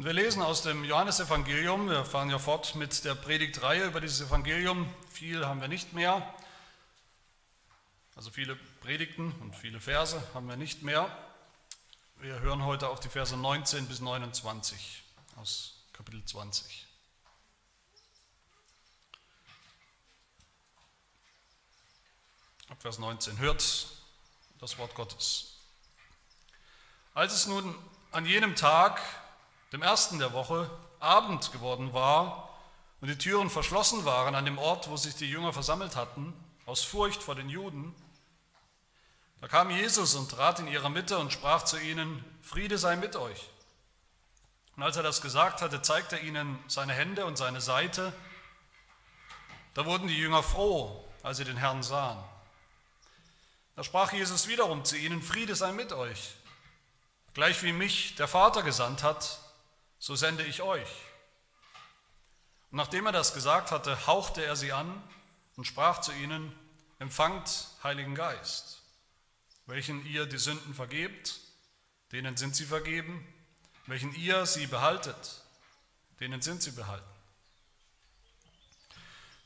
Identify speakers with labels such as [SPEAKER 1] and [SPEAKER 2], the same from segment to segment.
[SPEAKER 1] Und wir lesen aus dem Johannesevangelium, wir fahren ja fort mit der Predigtreihe über dieses Evangelium. Viel haben wir nicht mehr, also viele Predigten und viele Verse haben wir nicht mehr. Wir hören heute auf die Verse 19 bis 29 aus Kapitel 20. Ab Vers 19. Hört das Wort Gottes. Als es nun an jenem Tag, dem ersten der Woche, Abend geworden war und die Türen verschlossen waren an dem Ort, wo sich die Jünger versammelt hatten, aus Furcht vor den Juden, da kam Jesus und trat in ihre Mitte und sprach zu ihnen, Friede sei mit euch. Und als er das gesagt hatte, zeigte er ihnen seine Hände und seine Seite. Da wurden die Jünger froh, als sie den Herrn sahen. Da sprach Jesus wiederum zu ihnen, Friede sei mit euch. Gleich wie mich der Vater gesandt hat, so sende ich euch. Und nachdem er das gesagt hatte, hauchte er sie an und sprach zu ihnen, empfangt Heiligen Geist. Welchen ihr die Sünden vergebt, denen sind sie vergeben. Welchen ihr sie behaltet, denen sind sie behalten.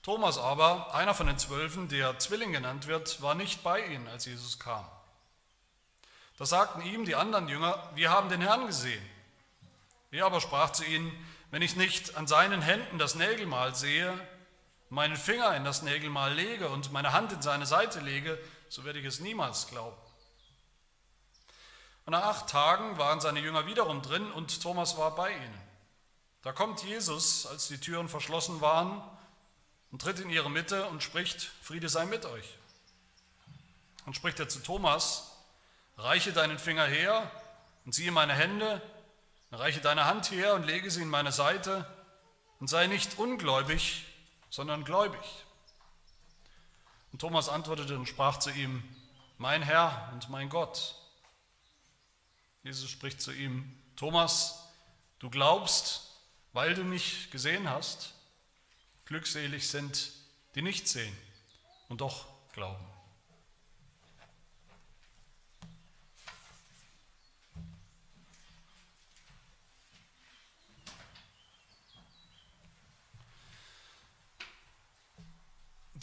[SPEAKER 1] Thomas aber, einer von den Zwölfen, der Zwilling genannt wird, war nicht bei ihnen, als Jesus kam. Da sagten ihm die anderen Jünger, wir haben den Herrn gesehen. Er aber sprach zu ihnen, wenn ich nicht an seinen Händen das Nägelmal sehe, meinen Finger in das Nägelmal lege und meine Hand in seine Seite lege, so werde ich es niemals glauben. Und nach acht Tagen waren seine Jünger wiederum drin und Thomas war bei ihnen. Da kommt Jesus, als die Türen verschlossen waren, und tritt in ihre Mitte und spricht, Friede sei mit euch. Und spricht er zu Thomas, reiche deinen Finger her und siehe meine Hände, reiche deine Hand her und lege sie in meine Seite und sei nicht ungläubig, sondern gläubig. Und Thomas antwortete und sprach zu ihm, mein Herr und mein Gott. Jesus spricht zu ihm, Thomas, du glaubst, weil du mich gesehen hast. Glückselig sind, die nicht sehen und doch glauben.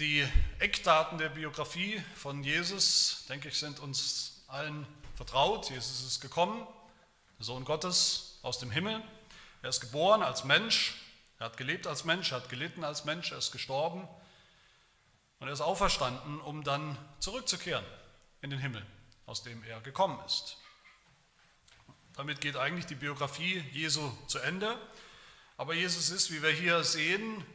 [SPEAKER 1] Die Eckdaten der Biografie von Jesus, denke ich, sind uns allen vertraut. Jesus ist gekommen, der Sohn Gottes aus dem Himmel. Er ist geboren als Mensch, er hat gelebt als Mensch, er hat gelitten als Mensch, er ist gestorben und er ist auferstanden, um dann zurückzukehren in den Himmel, aus dem er gekommen ist. Damit geht eigentlich die Biografie Jesu zu Ende. Aber Jesus ist, wie wir hier sehen,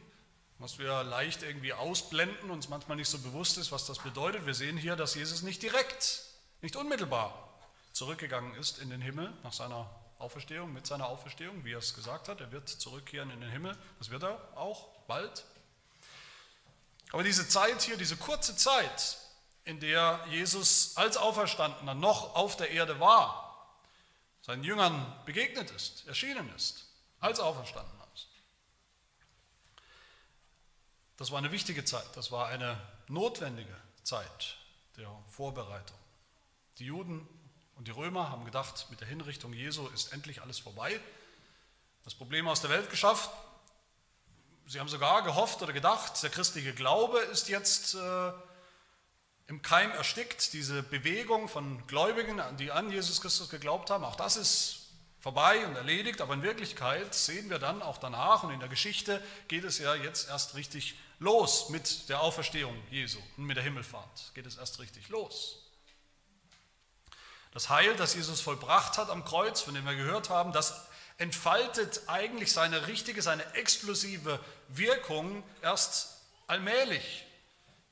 [SPEAKER 1] was wir leicht irgendwie ausblenden, uns manchmal nicht so bewusst ist, was das bedeutet. Wir sehen hier, dass Jesus nicht direkt, nicht unmittelbar zurückgegangen ist in den Himmel nach seiner Auferstehung, mit seiner Auferstehung, wie er es gesagt hat. Er wird zurückkehren in den Himmel. Das wird er auch bald. Aber diese Zeit hier, diese kurze Zeit, in der Jesus als Auferstandener noch auf der Erde war, seinen Jüngern begegnet ist, erschienen ist, als Auferstandener ist. Das war eine wichtige Zeit, das war eine notwendige Zeit der Vorbereitung. Die Juden und die Römer haben gedacht, mit der Hinrichtung Jesu ist endlich alles vorbei. Das Problem aus der Welt geschafft. Sie haben sogar gehofft oder gedacht, der christliche Glaube ist jetzt äh, im Keim erstickt. Diese Bewegung von Gläubigen, die an Jesus Christus geglaubt haben, auch das ist vorbei und erledigt. Aber in Wirklichkeit sehen wir dann auch danach und in der Geschichte geht es ja jetzt erst richtig los mit der Auferstehung Jesu und mit der Himmelfahrt. Geht es erst richtig los. Das Heil, das Jesus vollbracht hat am Kreuz, von dem wir gehört haben, das entfaltet eigentlich seine richtige, seine explosive Wirkung erst allmählich.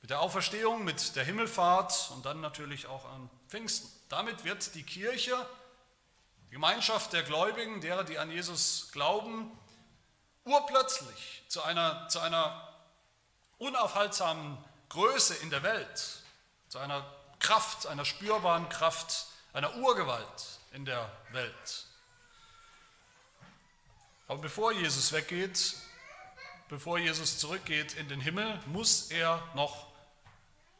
[SPEAKER 1] Mit der Auferstehung, mit der Himmelfahrt und dann natürlich auch an Pfingsten. Damit wird die Kirche, die Gemeinschaft der Gläubigen, derer, die an Jesus glauben, urplötzlich zu einer, zu einer unaufhaltsamen Größe in der Welt, zu einer Kraft, einer spürbaren Kraft einer Urgewalt in der Welt. Aber bevor Jesus weggeht, bevor Jesus zurückgeht in den Himmel, muss er noch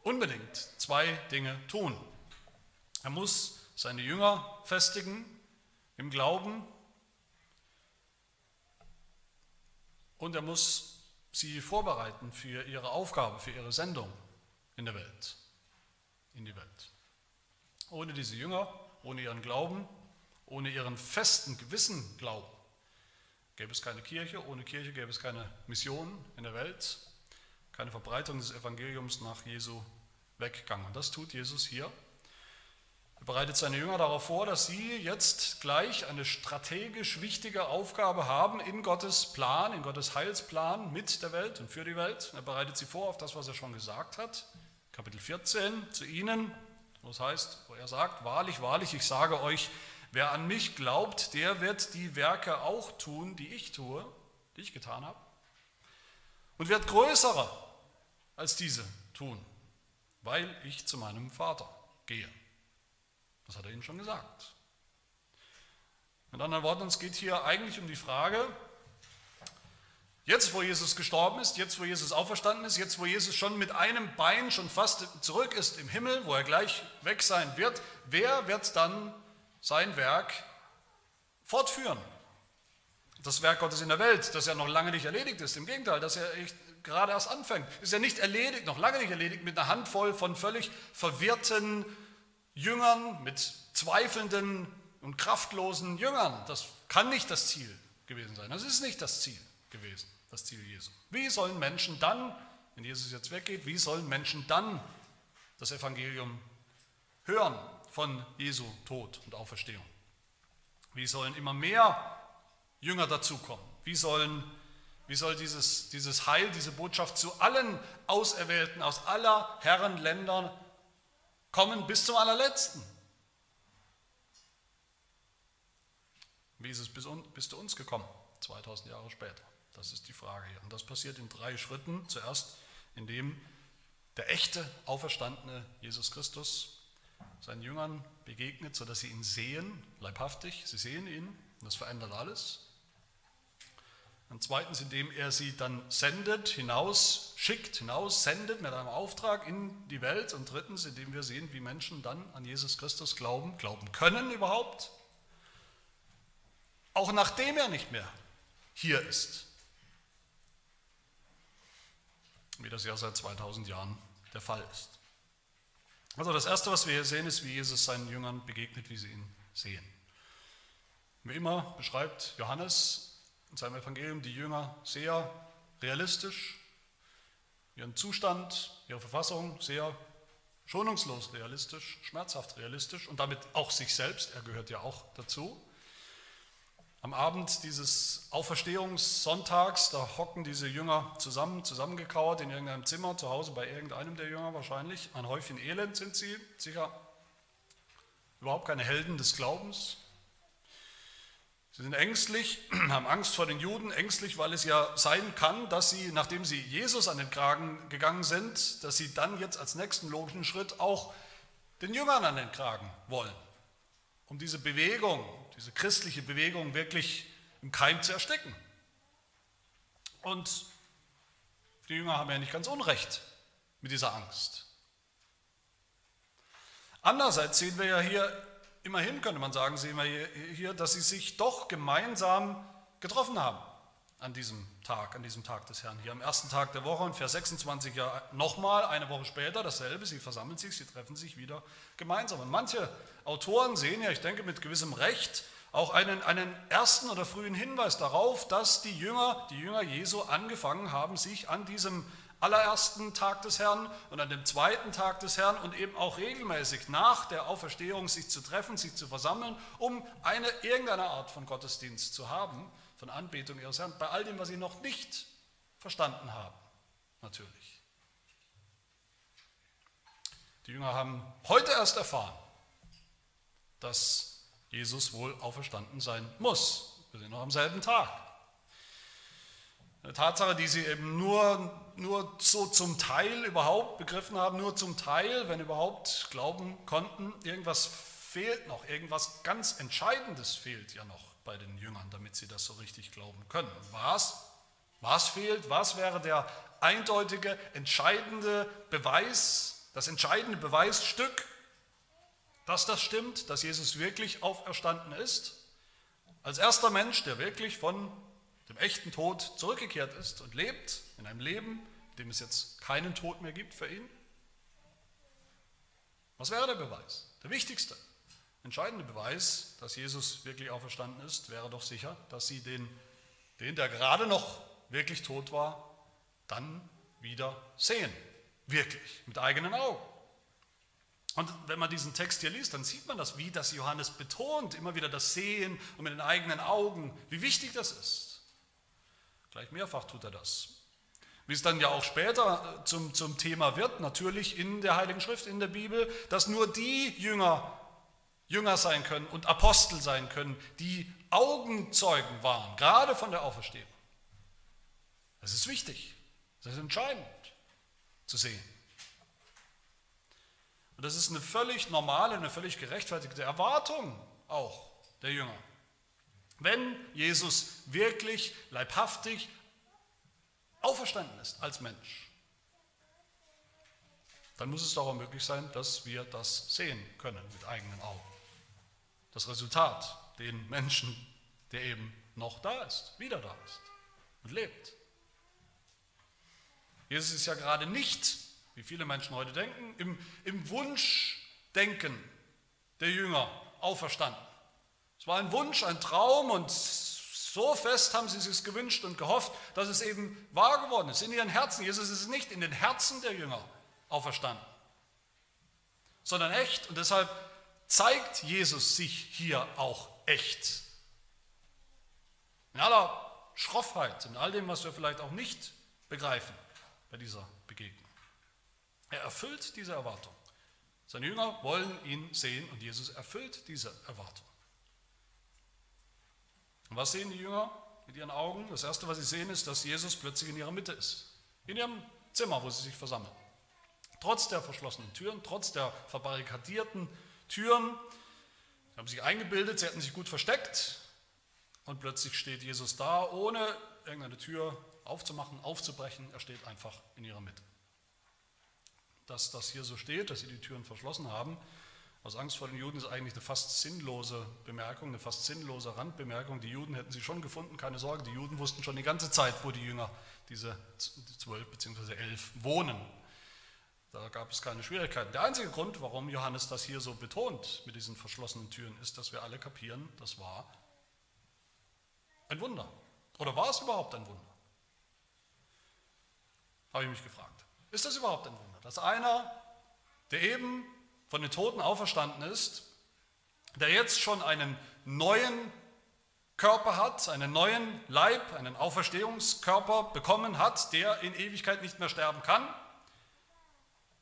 [SPEAKER 1] unbedingt zwei Dinge tun. Er muss seine Jünger festigen im Glauben und er muss sie vorbereiten für ihre Aufgabe, für ihre Sendung in der Welt, in die Welt. Ohne diese Jünger, ohne ihren Glauben, ohne ihren festen Gewissen Glauben, gäbe es keine Kirche, ohne Kirche gäbe es keine Mission in der Welt, keine Verbreitung des Evangeliums nach Jesu Weggang. Und das tut Jesus hier. Er bereitet seine Jünger darauf vor, dass sie jetzt gleich eine strategisch wichtige Aufgabe haben in Gottes Plan, in Gottes Heilsplan mit der Welt und für die Welt. Er bereitet sie vor auf das, was er schon gesagt hat. Kapitel 14 zu ihnen, wo es heißt, wo er sagt, wahrlich, wahrlich, ich sage euch, wer an mich glaubt, der wird die Werke auch tun, die ich tue, die ich getan habe, und wird größere als diese tun, weil ich zu meinem Vater gehe. Das hat er ihnen schon gesagt. Mit anderen Worten, es geht hier eigentlich um die Frage, jetzt wo Jesus gestorben ist, jetzt wo Jesus auferstanden ist, jetzt wo Jesus schon mit einem Bein schon fast zurück ist im Himmel, wo er gleich weg sein wird, wer wird dann sein Werk fortführen? Das Werk Gottes in der Welt, das ja noch lange nicht erledigt ist, im Gegenteil, das ja gerade erst anfängt, ist ja nicht erledigt, noch lange nicht erledigt mit einer Handvoll von völlig verwirrten, Jüngern, mit zweifelnden und kraftlosen Jüngern. Das kann nicht das Ziel gewesen sein. Das ist nicht das Ziel gewesen, das Ziel Jesu. Wie sollen Menschen dann, wenn Jesus jetzt weggeht, wie sollen Menschen dann das Evangelium hören von Jesu Tod und Auferstehung? Wie sollen immer mehr Jünger dazukommen? Wie, sollen, wie soll dieses, dieses Heil, diese Botschaft zu allen Auserwählten aus aller Herren Ländern kommen bis zum allerletzten. Wie ist es bis, bis zu uns gekommen, 2000 Jahre später? Das ist die Frage hier. Und das passiert in drei Schritten. Zuerst, indem der echte, auferstandene Jesus Christus seinen Jüngern begegnet, sodass sie ihn sehen, leibhaftig. Sie sehen ihn und das verändert alles. Und zweitens, indem er sie dann sendet, hinaus schickt, hinaus sendet mit einem Auftrag in die Welt. Und drittens, indem wir sehen, wie Menschen dann an Jesus Christus glauben, glauben können überhaupt, auch nachdem er nicht mehr hier ist. Wie das ja seit 2000 Jahren der Fall ist. Also das Erste, was wir hier sehen, ist, wie Jesus seinen Jüngern begegnet, wie sie ihn sehen. Wie immer beschreibt Johannes in seinem Evangelium die Jünger sehr realistisch, ihren Zustand, ihre Verfassung sehr schonungslos realistisch, schmerzhaft realistisch und damit auch sich selbst, er gehört ja auch dazu. Am Abend dieses Auferstehungssonntags, da hocken diese Jünger zusammen, zusammengekauert in irgendeinem Zimmer, zu Hause bei irgendeinem der Jünger wahrscheinlich. Ein Häufchen Elend sind sie, sicher überhaupt keine Helden des Glaubens, Sie sind ängstlich, haben Angst vor den Juden, ängstlich, weil es ja sein kann, dass sie, nachdem sie Jesus an den Kragen gegangen sind, dass sie dann jetzt als nächsten logischen Schritt auch den Jüngern an den Kragen wollen, um diese Bewegung, diese christliche Bewegung wirklich im Keim zu ersticken. Und die Jünger haben ja nicht ganz Unrecht mit dieser Angst. Andererseits sehen wir ja hier immerhin könnte man sagen, sehen wir hier, dass sie sich doch gemeinsam getroffen haben an diesem Tag, an diesem Tag des Herrn. Hier am ersten Tag der Woche und Vers 26 ja nochmal, eine Woche später dasselbe, sie versammeln sich, sie treffen sich wieder gemeinsam. Und manche Autoren sehen ja, ich denke mit gewissem Recht, auch einen, einen ersten oder frühen Hinweis darauf, dass die Jünger, die Jünger Jesu angefangen haben, sich an diesem allerersten Tag des Herrn und an dem zweiten Tag des Herrn und eben auch regelmäßig nach der Auferstehung sich zu treffen, sich zu versammeln, um eine irgendeine Art von Gottesdienst zu haben, von Anbetung ihres Herrn, bei all dem, was sie noch nicht verstanden haben, natürlich. Die Jünger haben heute erst erfahren, dass Jesus wohl auferstanden sein muss. Wir sind noch am selben Tag. Eine Tatsache, die sie eben nur, nur so zum Teil überhaupt begriffen haben, nur zum Teil, wenn überhaupt, glauben konnten. Irgendwas fehlt noch, irgendwas ganz Entscheidendes fehlt ja noch bei den Jüngern, damit sie das so richtig glauben können. Was? Was fehlt? Was wäre der eindeutige, entscheidende Beweis, das entscheidende Beweisstück, dass das stimmt, dass Jesus wirklich auferstanden ist? Als erster Mensch, der wirklich von dem echten Tod zurückgekehrt ist und lebt in einem Leben, in dem es jetzt keinen Tod mehr gibt für ihn? Was wäre der Beweis? Der wichtigste, entscheidende Beweis, dass Jesus wirklich auferstanden ist, wäre doch sicher, dass sie den, den der gerade noch wirklich tot war, dann wieder sehen. Wirklich, mit eigenen Augen. Und wenn man diesen Text hier liest, dann sieht man das, wie das Johannes betont, immer wieder das Sehen und mit den eigenen Augen, wie wichtig das ist. Gleich mehrfach tut er das. Wie es dann ja auch später äh, zum, zum Thema wird, natürlich in der Heiligen Schrift, in der Bibel, dass nur die Jünger Jünger sein können und Apostel sein können, die Augenzeugen waren, gerade von der Auferstehung. Das ist wichtig, das ist entscheidend zu sehen. Und das ist eine völlig normale, eine völlig gerechtfertigte Erwartung auch der Jünger. Wenn Jesus wirklich leibhaftig auferstanden ist als Mensch, dann muss es doch auch möglich sein, dass wir das sehen können mit eigenen Augen. Das Resultat, den Menschen, der eben noch da ist, wieder da ist und lebt. Jesus ist ja gerade nicht, wie viele Menschen heute denken, im, im Wunschdenken der Jünger auferstanden. Es war ein Wunsch, ein Traum und so fest haben sie es gewünscht und gehofft, dass es eben wahr geworden ist in ihren Herzen. Jesus ist nicht in den Herzen der Jünger auferstanden, sondern echt. Und deshalb zeigt Jesus sich hier auch echt. In aller Schroffheit, in all dem, was wir vielleicht auch nicht begreifen bei dieser Begegnung. Er erfüllt diese Erwartung. Seine Jünger wollen ihn sehen und Jesus erfüllt diese Erwartung. Und was sehen die Jünger mit ihren Augen? Das Erste, was sie sehen, ist, dass Jesus plötzlich in ihrer Mitte ist. In ihrem Zimmer, wo sie sich versammeln. Trotz der verschlossenen Türen, trotz der verbarrikadierten Türen, sie haben sich eingebildet, sie hätten sich gut versteckt und plötzlich steht Jesus da, ohne irgendeine Tür aufzumachen, aufzubrechen. Er steht einfach in ihrer Mitte. Dass das hier so steht, dass sie die Türen verschlossen haben, aus Angst vor den Juden ist eigentlich eine fast sinnlose Bemerkung, eine fast sinnlose Randbemerkung. Die Juden hätten sie schon gefunden, keine Sorge. Die Juden wussten schon die ganze Zeit, wo die Jünger, diese zwölf bzw. elf, wohnen. Da gab es keine Schwierigkeiten. Der einzige Grund, warum Johannes das hier so betont mit diesen verschlossenen Türen, ist, dass wir alle kapieren, das war ein Wunder. Oder war es überhaupt ein Wunder? Habe ich mich gefragt. Ist das überhaupt ein Wunder? Dass einer, der eben von den Toten auferstanden ist, der jetzt schon einen neuen Körper hat, einen neuen Leib, einen Auferstehungskörper bekommen hat, der in Ewigkeit nicht mehr sterben kann,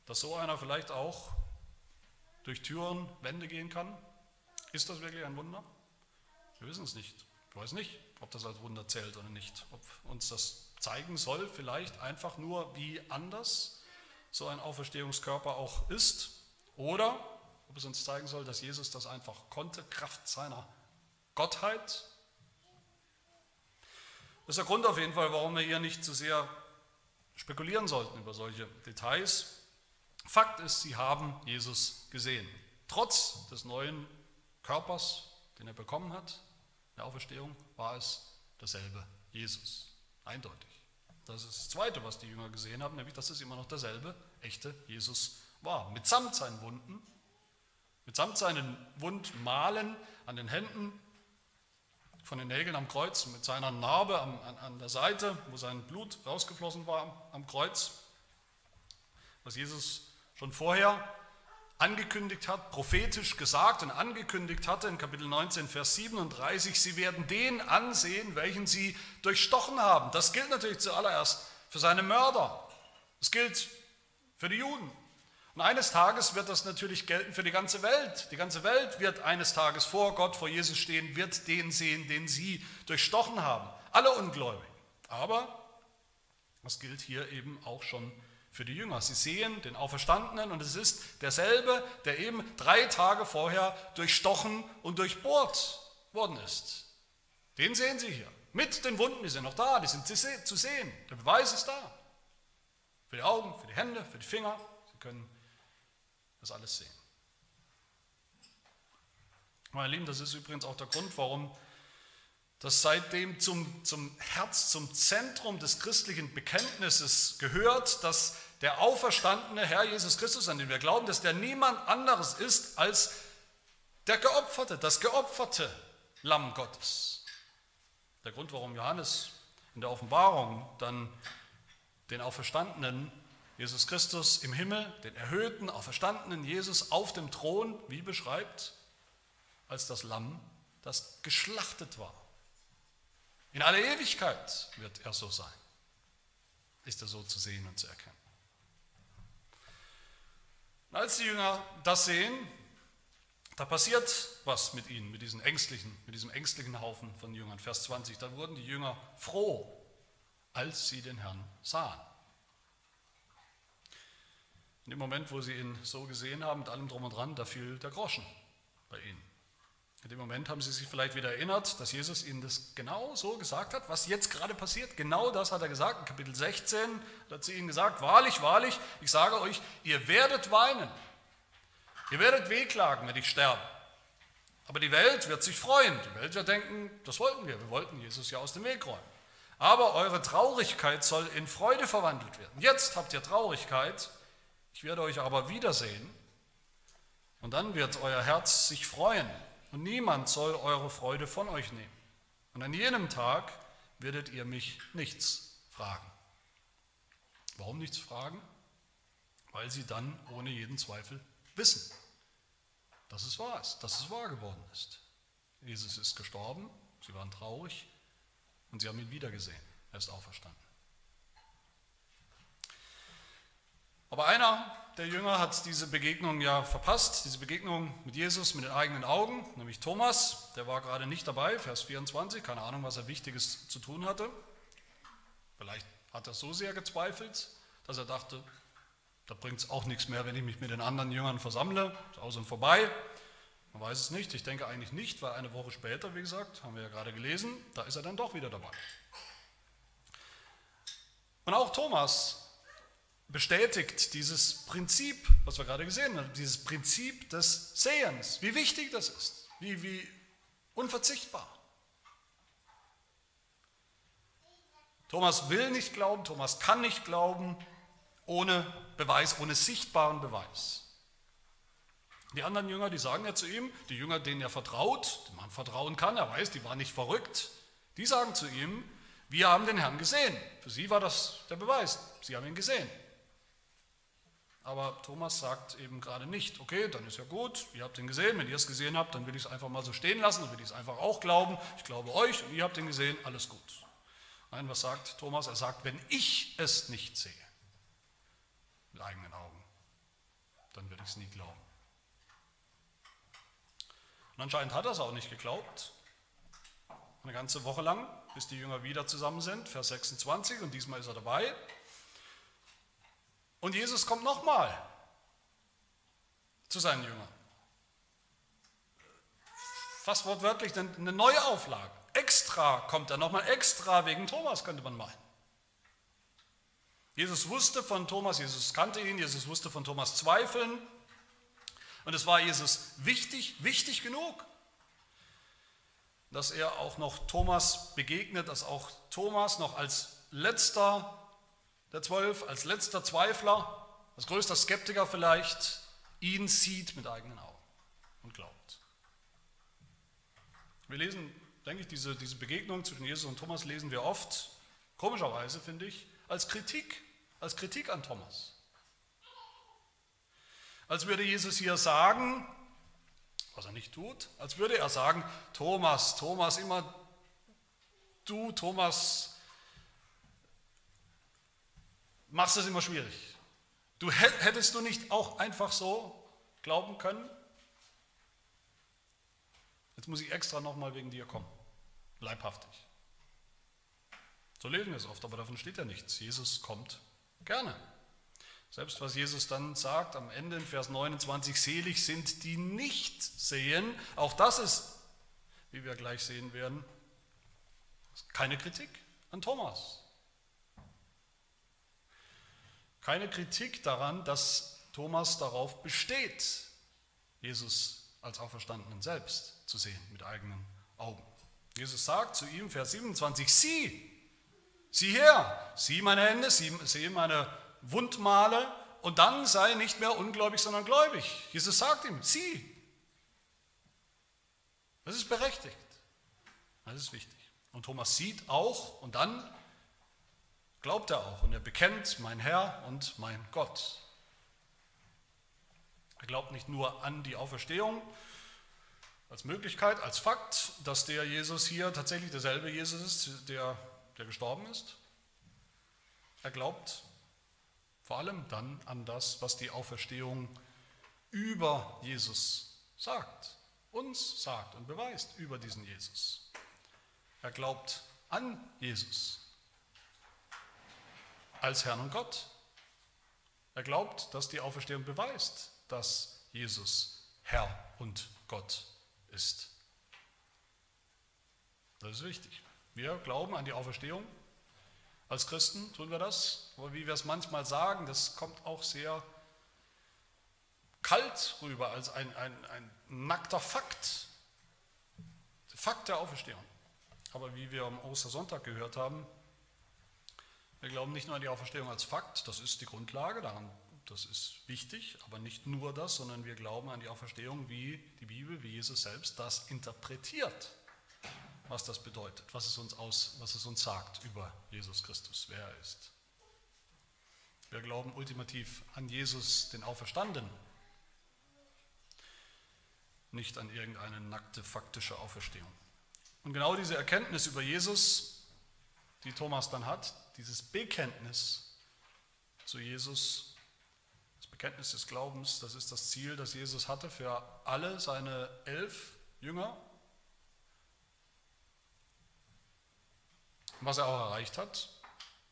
[SPEAKER 1] dass so einer vielleicht auch durch Türen, Wände gehen kann? Ist das wirklich ein Wunder? Wir wissen es nicht. Ich weiß nicht, ob das als Wunder zählt oder nicht. Ob uns das zeigen soll, vielleicht einfach nur, wie anders so ein Auferstehungskörper auch ist. Oder ob es uns zeigen soll, dass Jesus das einfach konnte, Kraft seiner Gottheit. Das ist der Grund auf jeden Fall, warum wir hier nicht zu sehr spekulieren sollten über solche Details. Fakt ist, sie haben Jesus gesehen. Trotz des neuen Körpers, den er bekommen hat, der Auferstehung, war es derselbe Jesus. Eindeutig. Das ist das Zweite, was die Jünger gesehen haben, nämlich, dass es immer noch derselbe echte Jesus war. Mitsamt seinen Wunden, mitsamt seinen Wundmalen an den Händen, von den Nägeln am Kreuz, mit seiner Narbe an, an, an der Seite, wo sein Blut rausgeflossen war am, am Kreuz, was Jesus schon vorher angekündigt hat, prophetisch gesagt und angekündigt hatte in Kapitel 19, Vers 37, sie werden den ansehen, welchen sie durchstochen haben. Das gilt natürlich zuallererst für seine Mörder. Das gilt für die Juden. Und eines Tages wird das natürlich gelten für die ganze Welt. Die ganze Welt wird eines Tages vor Gott, vor Jesus stehen, wird den sehen, den sie durchstochen haben. Alle Ungläubigen. Aber das gilt hier eben auch schon für die Jünger. Sie sehen den Auferstandenen und es ist derselbe, der eben drei Tage vorher durchstochen und durchbohrt worden ist. Den sehen sie hier. Mit den Wunden, die sind noch da, die sind zu sehen. Der Beweis ist da. Für die Augen, für die Hände, für die Finger. Sie können das alles sehen. Meine Lieben, das ist übrigens auch der Grund, warum das seitdem zum, zum Herz, zum Zentrum des christlichen Bekenntnisses gehört, dass der auferstandene Herr Jesus Christus, an den wir glauben, dass der niemand anderes ist als der Geopferte, das geopferte Lamm Gottes. Der Grund, warum Johannes in der Offenbarung dann den auferstandenen Jesus Christus im Himmel, den erhöhten, auferstandenen Jesus auf dem Thron, wie beschreibt, als das Lamm, das geschlachtet war. In aller Ewigkeit wird er so sein. Ist er so zu sehen und zu erkennen. Und als die Jünger das sehen, da passiert was mit ihnen, mit, diesen ängstlichen, mit diesem ängstlichen Haufen von Jüngern. Vers 20, da wurden die Jünger froh, als sie den Herrn sahen. In dem Moment, wo sie ihn so gesehen haben, mit allem drum und dran, da fiel der Groschen bei ihnen. In dem Moment haben sie sich vielleicht wieder erinnert, dass Jesus ihnen das genau so gesagt hat, was jetzt gerade passiert. Genau das hat er gesagt. In Kapitel 16 hat sie ihnen gesagt, wahrlich, wahrlich, ich sage euch, ihr werdet weinen. Ihr werdet wehklagen, wenn ich sterbe. Aber die Welt wird sich freuen. Die Welt wird denken, das wollten wir. Wir wollten Jesus ja aus dem Weg räumen. Aber eure Traurigkeit soll in Freude verwandelt werden. Jetzt habt ihr Traurigkeit, ich werde euch aber wiedersehen und dann wird euer Herz sich freuen und niemand soll eure Freude von euch nehmen. Und an jenem Tag werdet ihr mich nichts fragen. Warum nichts fragen? Weil sie dann ohne jeden Zweifel wissen, dass es wahr ist, dass es wahr geworden ist. Jesus ist gestorben, sie waren traurig und sie haben ihn wiedergesehen. Er ist auferstanden. Aber einer der Jünger hat diese Begegnung ja verpasst, diese Begegnung mit Jesus mit den eigenen Augen, nämlich Thomas, der war gerade nicht dabei, Vers 24, keine Ahnung, was er Wichtiges zu tun hatte. Vielleicht hat er so sehr gezweifelt, dass er dachte, da bringt es auch nichts mehr, wenn ich mich mit den anderen Jüngern versammle, ist aus und vorbei. Man weiß es nicht, ich denke eigentlich nicht, weil eine Woche später, wie gesagt, haben wir ja gerade gelesen, da ist er dann doch wieder dabei. Und auch Thomas bestätigt dieses Prinzip, was wir gerade gesehen haben, dieses Prinzip des Sehens, wie wichtig das ist, wie, wie unverzichtbar. Thomas will nicht glauben, Thomas kann nicht glauben ohne Beweis, ohne sichtbaren Beweis. Die anderen Jünger, die sagen ja zu ihm, die Jünger, denen er vertraut, dem man vertrauen kann, er weiß, die waren nicht verrückt, die sagen zu ihm, wir haben den Herrn gesehen. Für sie war das der Beweis, sie haben ihn gesehen. Aber Thomas sagt eben gerade nicht, okay, dann ist ja gut, ihr habt ihn gesehen, wenn ihr es gesehen habt, dann will ich es einfach mal so stehen lassen, dann will ich es einfach auch glauben, ich glaube euch und ihr habt ihn gesehen, alles gut. Nein, was sagt Thomas? Er sagt, wenn ich es nicht sehe, mit eigenen Augen, dann werde ich es nie glauben. Und anscheinend hat er es auch nicht geglaubt, eine ganze Woche lang, bis die Jünger wieder zusammen sind, Vers 26, und diesmal ist er dabei. Und Jesus kommt nochmal zu seinen Jüngern. Fast wortwörtlich eine neue Auflage. Extra kommt er nochmal, extra wegen Thomas, könnte man meinen. Jesus wusste von Thomas, Jesus kannte ihn, Jesus wusste von Thomas Zweifeln. Und es war Jesus wichtig, wichtig genug, dass er auch noch Thomas begegnet, dass auch Thomas noch als letzter der Zwölf, als letzter Zweifler, als größter Skeptiker vielleicht, ihn sieht mit eigenen Augen und glaubt. Wir lesen, denke ich, diese, diese Begegnung zwischen Jesus und Thomas lesen wir oft, komischerweise finde ich, als Kritik, als Kritik an Thomas. Als würde Jesus hier sagen, was er nicht tut, als würde er sagen, Thomas, Thomas, immer du, Thomas, machst es immer schwierig. Du hättest du nicht auch einfach so glauben können? Jetzt muss ich extra nochmal wegen dir kommen. Leibhaftig. So lesen wir es oft, aber davon steht ja nichts. Jesus kommt gerne. Selbst was Jesus dann sagt am Ende in Vers 29, selig sind die nicht sehen, auch das ist, wie wir gleich sehen werden, keine Kritik an Thomas. Keine Kritik daran, dass Thomas darauf besteht, Jesus als Auferstandenen selbst zu sehen mit eigenen Augen. Jesus sagt zu ihm, Vers 27, sieh, sieh her, sieh meine Hände, sieh, sieh meine Wundmale und dann sei nicht mehr ungläubig, sondern gläubig. Jesus sagt ihm, sieh. Das ist berechtigt. Das ist wichtig. Und Thomas sieht auch und dann glaubt er auch und er bekennt mein Herr und mein Gott. Er glaubt nicht nur an die Auferstehung als Möglichkeit, als Fakt, dass der Jesus hier tatsächlich derselbe Jesus ist, der, der gestorben ist. Er glaubt vor allem dann an das, was die Auferstehung über Jesus sagt, uns sagt und beweist über diesen Jesus. Er glaubt an Jesus als Herrn und Gott. Er glaubt, dass die Auferstehung beweist, dass Jesus Herr und Gott ist. Das ist wichtig. Wir glauben an die Auferstehung. Als Christen tun wir das. Aber wie wir es manchmal sagen, das kommt auch sehr kalt rüber, als ein, ein, ein nackter Fakt. Fakt der Auferstehung. Aber wie wir am Ostersonntag gehört haben, wir glauben nicht nur an die Auferstehung als Fakt, das ist die Grundlage, daran, das ist wichtig, aber nicht nur das, sondern wir glauben an die Auferstehung, wie die Bibel, wie Jesus selbst das interpretiert, was das bedeutet, was es uns, aus, was es uns sagt über Jesus Christus, wer er ist. Wir glauben ultimativ an Jesus, den Auferstandenen, nicht an irgendeine nackte faktische Auferstehung. Und genau diese Erkenntnis über Jesus, die Thomas dann hat, dieses Bekenntnis zu Jesus, das Bekenntnis des Glaubens, das ist das Ziel, das Jesus hatte für alle seine elf Jünger. Was er auch erreicht hat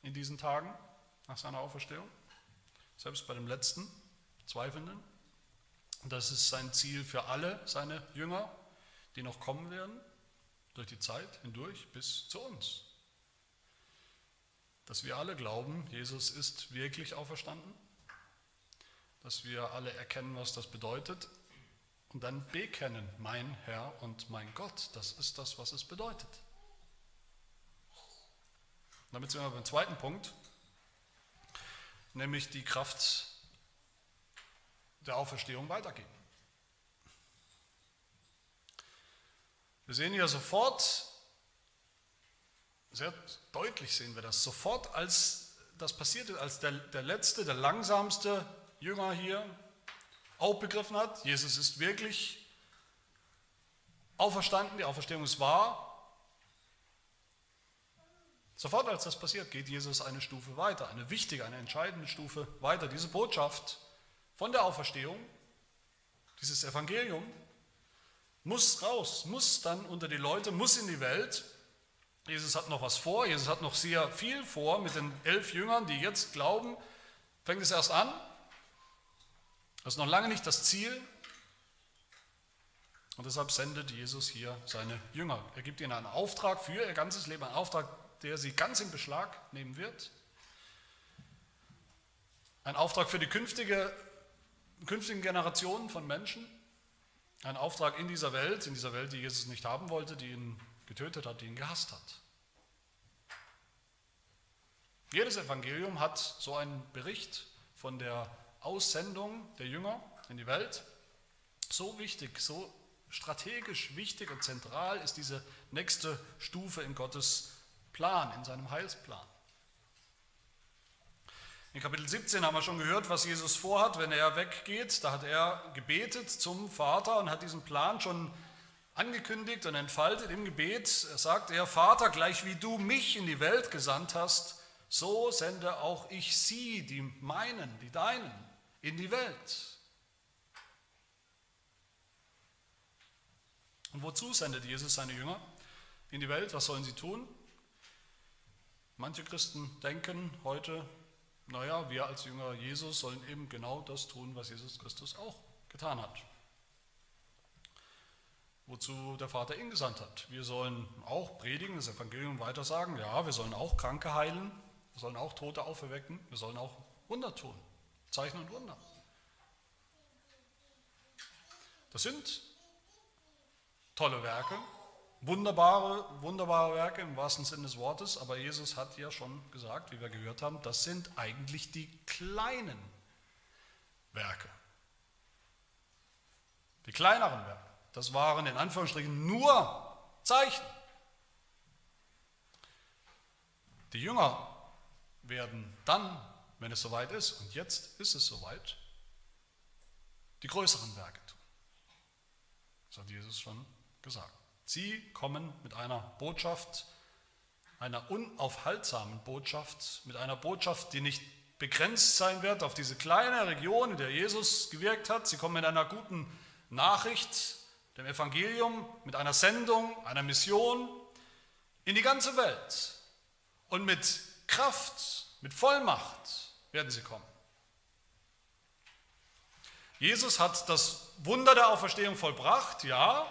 [SPEAKER 1] in diesen Tagen nach seiner Auferstehung, selbst bei dem letzten Zweifelnden. Das ist sein Ziel für alle seine Jünger, die noch kommen werden durch die Zeit hindurch bis zu uns. Dass wir alle glauben, Jesus ist wirklich auferstanden, dass wir alle erkennen, was das bedeutet und dann bekennen, mein Herr und mein Gott, das ist das, was es bedeutet. Damit sind wir beim zweiten Punkt, nämlich die Kraft der Auferstehung weitergeben. Wir sehen hier sofort, sehr deutlich sehen wir das, sofort als das passiert ist, als der, der letzte, der langsamste Jünger hier auch begriffen hat, Jesus ist wirklich auferstanden, die Auferstehung ist wahr. Sofort als das passiert, geht Jesus eine Stufe weiter, eine wichtige, eine entscheidende Stufe weiter. Diese Botschaft von der Auferstehung, dieses Evangelium, muss raus, muss dann unter die Leute, muss in die Welt. Jesus hat noch was vor, Jesus hat noch sehr viel vor mit den elf Jüngern, die jetzt glauben. Fängt es erst an. Das ist noch lange nicht das Ziel. Und deshalb sendet Jesus hier seine Jünger. Er gibt ihnen einen Auftrag für ihr ganzes Leben, einen Auftrag, der sie ganz in Beschlag nehmen wird. Ein Auftrag für die künftige, künftigen Generationen von Menschen. Ein Auftrag in dieser Welt, in dieser Welt, die Jesus nicht haben wollte, die ihn getötet hat, die ihn gehasst hat. Jedes Evangelium hat so einen Bericht von der Aussendung der Jünger in die Welt. So wichtig, so strategisch wichtig und zentral ist diese nächste Stufe in Gottes Plan, in seinem Heilsplan. In Kapitel 17 haben wir schon gehört, was Jesus vorhat, wenn er weggeht. Da hat er gebetet zum Vater und hat diesen Plan schon angekündigt und entfaltet im Gebet. Sagt, er Vater, gleich wie du mich in die Welt gesandt hast, so sende auch ich sie, die meinen, die deinen, in die Welt. Und wozu sendet Jesus seine Jünger in die Welt? Was sollen sie tun? Manche Christen denken heute, naja, wir als Jünger Jesus sollen eben genau das tun, was Jesus Christus auch getan hat. Wozu der Vater ihn gesandt hat. Wir sollen auch predigen, das Evangelium weitersagen. Ja, wir sollen auch Kranke heilen. Wir sollen auch Tote auferwecken. Wir sollen auch Wunder tun. Zeichen und Wunder. Das sind tolle Werke, wunderbare, wunderbare Werke im wahrsten Sinne des Wortes, aber Jesus hat ja schon gesagt, wie wir gehört haben, das sind eigentlich die kleinen Werke. Die kleineren Werke. Das waren in Anführungsstrichen nur Zeichen. Die Jünger werden dann, wenn es soweit ist, und jetzt ist es soweit, die größeren Werke tun. Das hat Jesus schon gesagt. Sie kommen mit einer Botschaft, einer unaufhaltsamen Botschaft, mit einer Botschaft, die nicht begrenzt sein wird auf diese kleine Region, in der Jesus gewirkt hat. Sie kommen mit einer guten Nachricht, dem Evangelium, mit einer Sendung, einer Mission in die ganze Welt. Und mit Kraft, mit Vollmacht werden sie kommen. Jesus hat das Wunder der Auferstehung vollbracht, ja.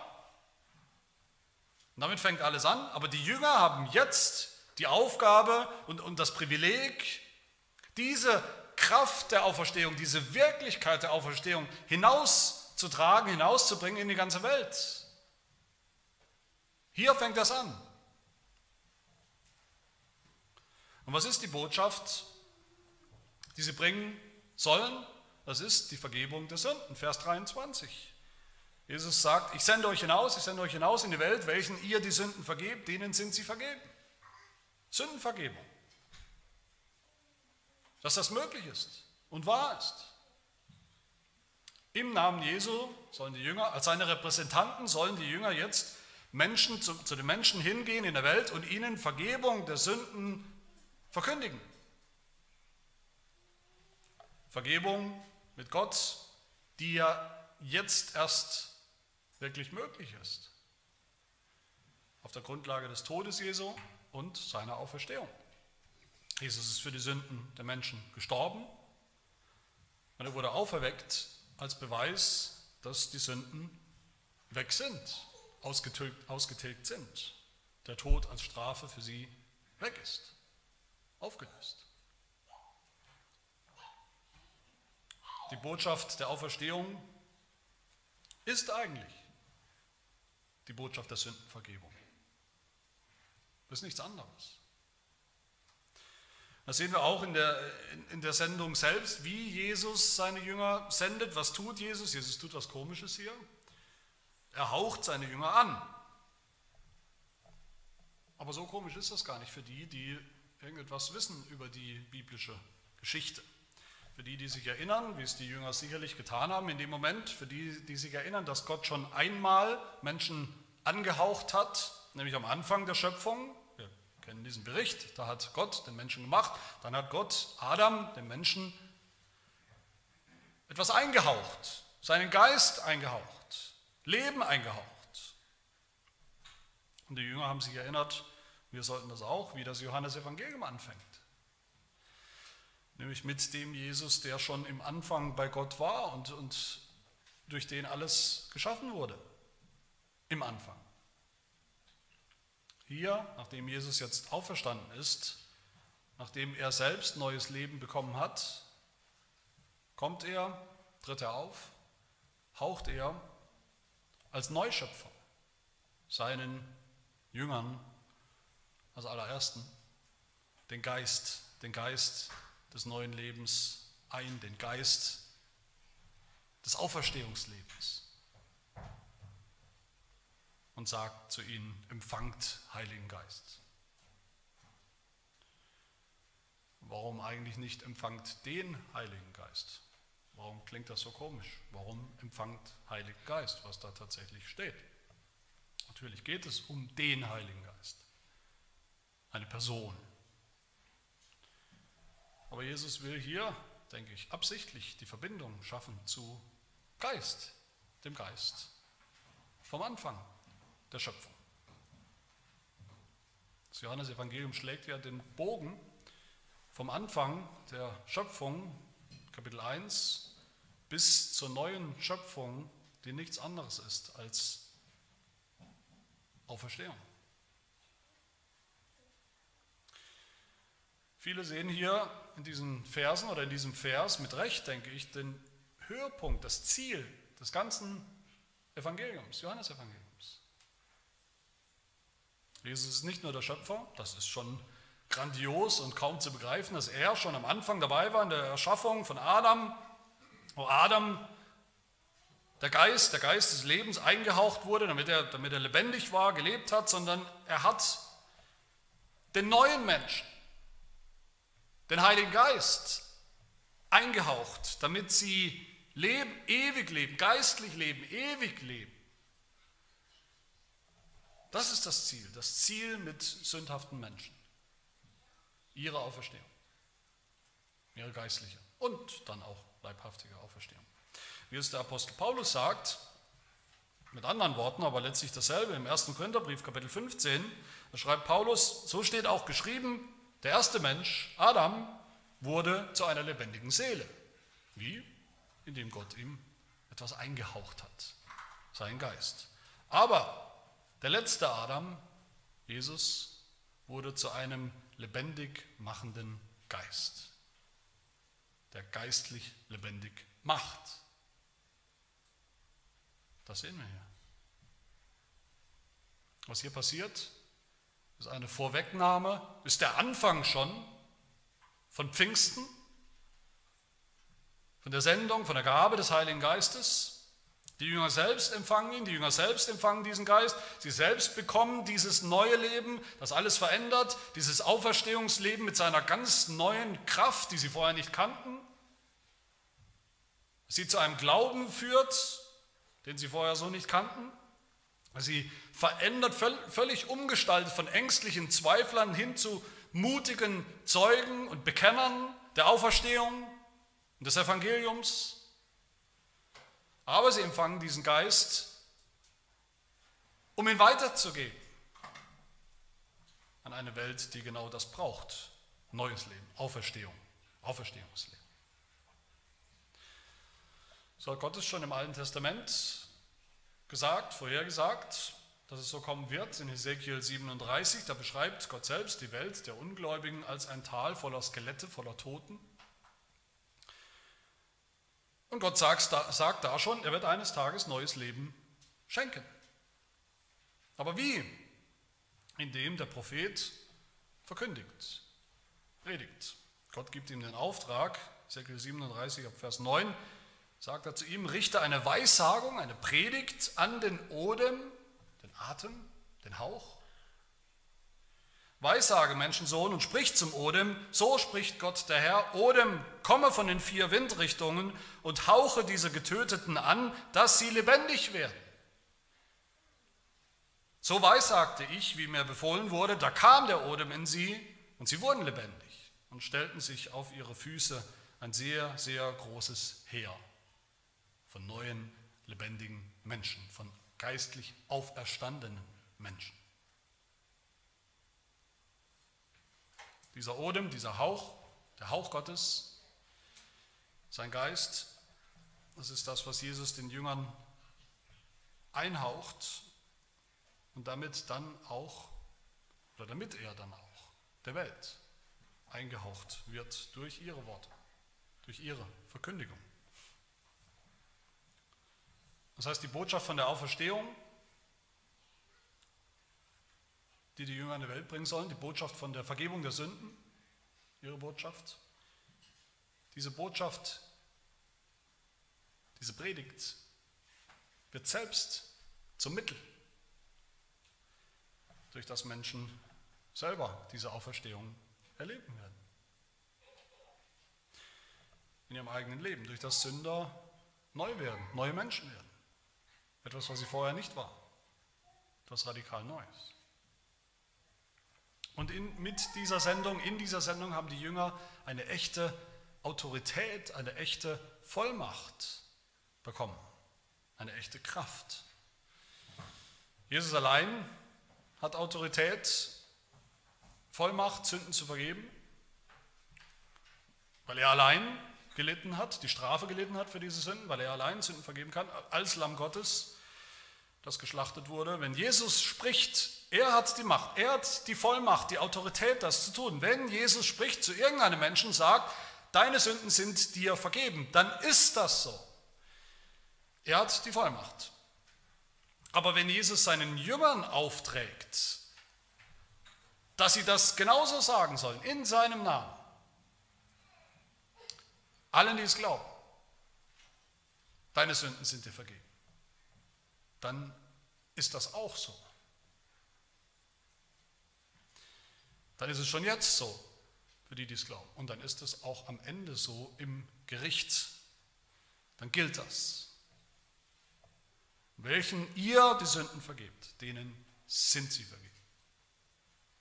[SPEAKER 1] Und damit fängt alles an. Aber die Jünger haben jetzt die Aufgabe und, und das Privileg, diese Kraft der Auferstehung, diese Wirklichkeit der Auferstehung hinauszutragen, hinauszubringen in die ganze Welt. Hier fängt das an. Und was ist die Botschaft, die sie bringen sollen? Das ist die Vergebung der Sünden, Vers 23. Jesus sagt, ich sende euch hinaus, ich sende euch hinaus in die Welt, welchen ihr die Sünden vergebt, denen sind sie vergeben. Sündenvergebung. Dass das möglich ist und wahr ist. Im Namen Jesu sollen die Jünger, als seine Repräsentanten sollen die Jünger jetzt Menschen zu, zu den Menschen hingehen in der Welt und ihnen Vergebung der Sünden verkündigen. Vergebung mit Gott, die ja jetzt erst wirklich möglich ist. Auf der Grundlage des Todes Jesu und seiner Auferstehung. Jesus ist für die Sünden der Menschen gestorben und er wurde auferweckt als Beweis, dass die Sünden weg sind, ausgetilgt, ausgetilgt sind. Der Tod als Strafe für sie weg ist aufgelöst. Die Botschaft der Auferstehung ist eigentlich die Botschaft der Sündenvergebung. Das ist nichts anderes. Das sehen wir auch in der, in der Sendung selbst, wie Jesus seine Jünger sendet. Was tut Jesus? Jesus tut was Komisches hier. Er haucht seine Jünger an. Aber so komisch ist das gar nicht für die, die irgendetwas wissen über die biblische Geschichte. Für die, die sich erinnern, wie es die Jünger sicherlich getan haben in dem Moment, für die, die sich erinnern, dass Gott schon einmal Menschen angehaucht hat, nämlich am Anfang der Schöpfung. Kennen diesen Bericht, da hat Gott den Menschen gemacht, dann hat Gott Adam, den Menschen, etwas eingehaucht, seinen Geist eingehaucht, Leben eingehaucht. Und die Jünger haben sich erinnert, wir sollten das auch, wie das Johannesevangelium anfängt. Nämlich mit dem Jesus, der schon im Anfang bei Gott war und, und durch den alles geschaffen wurde. Im Anfang. Hier, nachdem Jesus jetzt auferstanden ist, nachdem er selbst neues Leben bekommen hat, kommt er, tritt er auf, haucht er als Neuschöpfer seinen Jüngern als allerersten den Geist, den Geist des neuen Lebens ein, den Geist des Auferstehungslebens und sagt zu ihnen, empfangt Heiligen Geist. Warum eigentlich nicht empfangt den Heiligen Geist? Warum klingt das so komisch? Warum empfangt Heiligen Geist, was da tatsächlich steht? Natürlich geht es um den Heiligen Geist eine Person. Aber Jesus will hier, denke ich, absichtlich die Verbindung schaffen zu Geist, dem Geist vom Anfang der Schöpfung. Das Johannesevangelium schlägt ja den Bogen vom Anfang der Schöpfung, Kapitel 1, bis zur neuen Schöpfung, die nichts anderes ist als Auferstehung. Viele sehen hier in diesen Versen oder in diesem Vers mit Recht, denke ich, den Höhepunkt, das Ziel des ganzen Evangeliums, Johannesevangeliums. Jesus ist nicht nur der Schöpfer, das ist schon grandios und kaum zu begreifen, dass er schon am Anfang dabei war in der Erschaffung von Adam, wo Adam der Geist, der Geist des Lebens eingehaucht wurde, damit er, damit er lebendig war, gelebt hat, sondern er hat den neuen Menschen, den Heiligen Geist eingehaucht, damit sie leben, ewig leben, geistlich leben, ewig leben. Das ist das Ziel, das Ziel mit sündhaften Menschen. Ihre Auferstehung, ihre geistliche und dann auch leibhaftige Auferstehung. Wie es der Apostel Paulus sagt, mit anderen Worten, aber letztlich dasselbe im 1. Korintherbrief, Kapitel 15, da schreibt Paulus, so steht auch geschrieben, der erste Mensch, Adam, wurde zu einer lebendigen Seele. Wie? Indem Gott ihm etwas eingehaucht hat, seinen Geist. Aber der letzte Adam, Jesus, wurde zu einem lebendig machenden Geist, der geistlich lebendig macht. Das sehen wir hier. Was hier passiert, ist eine Vorwegnahme, ist der Anfang schon von Pfingsten, von der Sendung, von der Gabe des Heiligen Geistes. Die Jünger selbst empfangen ihn, die Jünger selbst empfangen diesen Geist, sie selbst bekommen dieses neue Leben, das alles verändert, dieses Auferstehungsleben mit seiner ganz neuen Kraft, die sie vorher nicht kannten, sie zu einem Glauben führt, den sie vorher so nicht kannten, sie verändert, völlig umgestaltet von ängstlichen Zweiflern hin zu mutigen Zeugen und Bekennern der Auferstehung und des Evangeliums. Aber sie empfangen diesen Geist, um ihn weiterzugeben an eine Welt, die genau das braucht. Neues Leben, Auferstehung, Auferstehungsleben. So hat Gott es schon im Alten Testament gesagt, vorhergesagt, dass es so kommen wird. In Ezekiel 37, da beschreibt Gott selbst die Welt der Ungläubigen als ein Tal voller Skelette, voller Toten. Und Gott sagt, sagt da schon, er wird eines Tages neues Leben schenken. Aber wie? Indem der Prophet verkündigt, predigt. Gott gibt ihm den Auftrag, Ezekiel 37 ab Vers 9, sagt er zu ihm, richte eine Weissagung, eine Predigt an den Odem, den Atem, den Hauch Weissage, Menschensohn, und spricht zum Odem, so spricht Gott der Herr, Odem, komme von den vier Windrichtungen und hauche diese Getöteten an, dass sie lebendig werden. So weissagte ich, wie mir befohlen wurde, da kam der Odem in sie und sie wurden lebendig und stellten sich auf ihre Füße ein sehr, sehr großes Heer von neuen, lebendigen Menschen, von geistlich auferstandenen Menschen. Dieser Odem, dieser Hauch, der Hauch Gottes, sein Geist, das ist das, was Jesus den Jüngern einhaucht und damit dann auch, oder damit er dann auch der Welt eingehaucht wird durch ihre Worte, durch ihre Verkündigung. Das heißt, die Botschaft von der Auferstehung die die Jünger in die Welt bringen sollen, die Botschaft von der Vergebung der Sünden, ihre Botschaft. Diese Botschaft, diese Predigt wird selbst zum Mittel, durch das Menschen selber diese Auferstehung erleben werden. In ihrem eigenen Leben, durch das Sünder neu werden, neue Menschen werden. Etwas, was sie vorher nicht waren. Etwas radikal Neues. Und in, mit dieser Sendung, in dieser Sendung haben die Jünger eine echte Autorität, eine echte Vollmacht bekommen, eine echte Kraft. Jesus allein hat Autorität, Vollmacht, Sünden zu vergeben, weil er allein gelitten hat, die Strafe gelitten hat für diese Sünden, weil er allein Sünden vergeben kann, als Lamm Gottes das geschlachtet wurde. Wenn Jesus spricht, er hat die Macht, er hat die Vollmacht, die Autorität, das zu tun. Wenn Jesus spricht zu irgendeinem Menschen, sagt, deine Sünden sind dir vergeben, dann ist das so. Er hat die Vollmacht. Aber wenn Jesus seinen Jüngern aufträgt, dass sie das genauso sagen sollen, in seinem Namen. Allen, die es glauben, deine Sünden sind dir vergeben. Dann ist das auch so. Dann ist es schon jetzt so für die, die es glauben. Und dann ist es auch am Ende so im Gericht. Dann gilt das. Welchen ihr die Sünden vergebt, denen sind sie vergeben.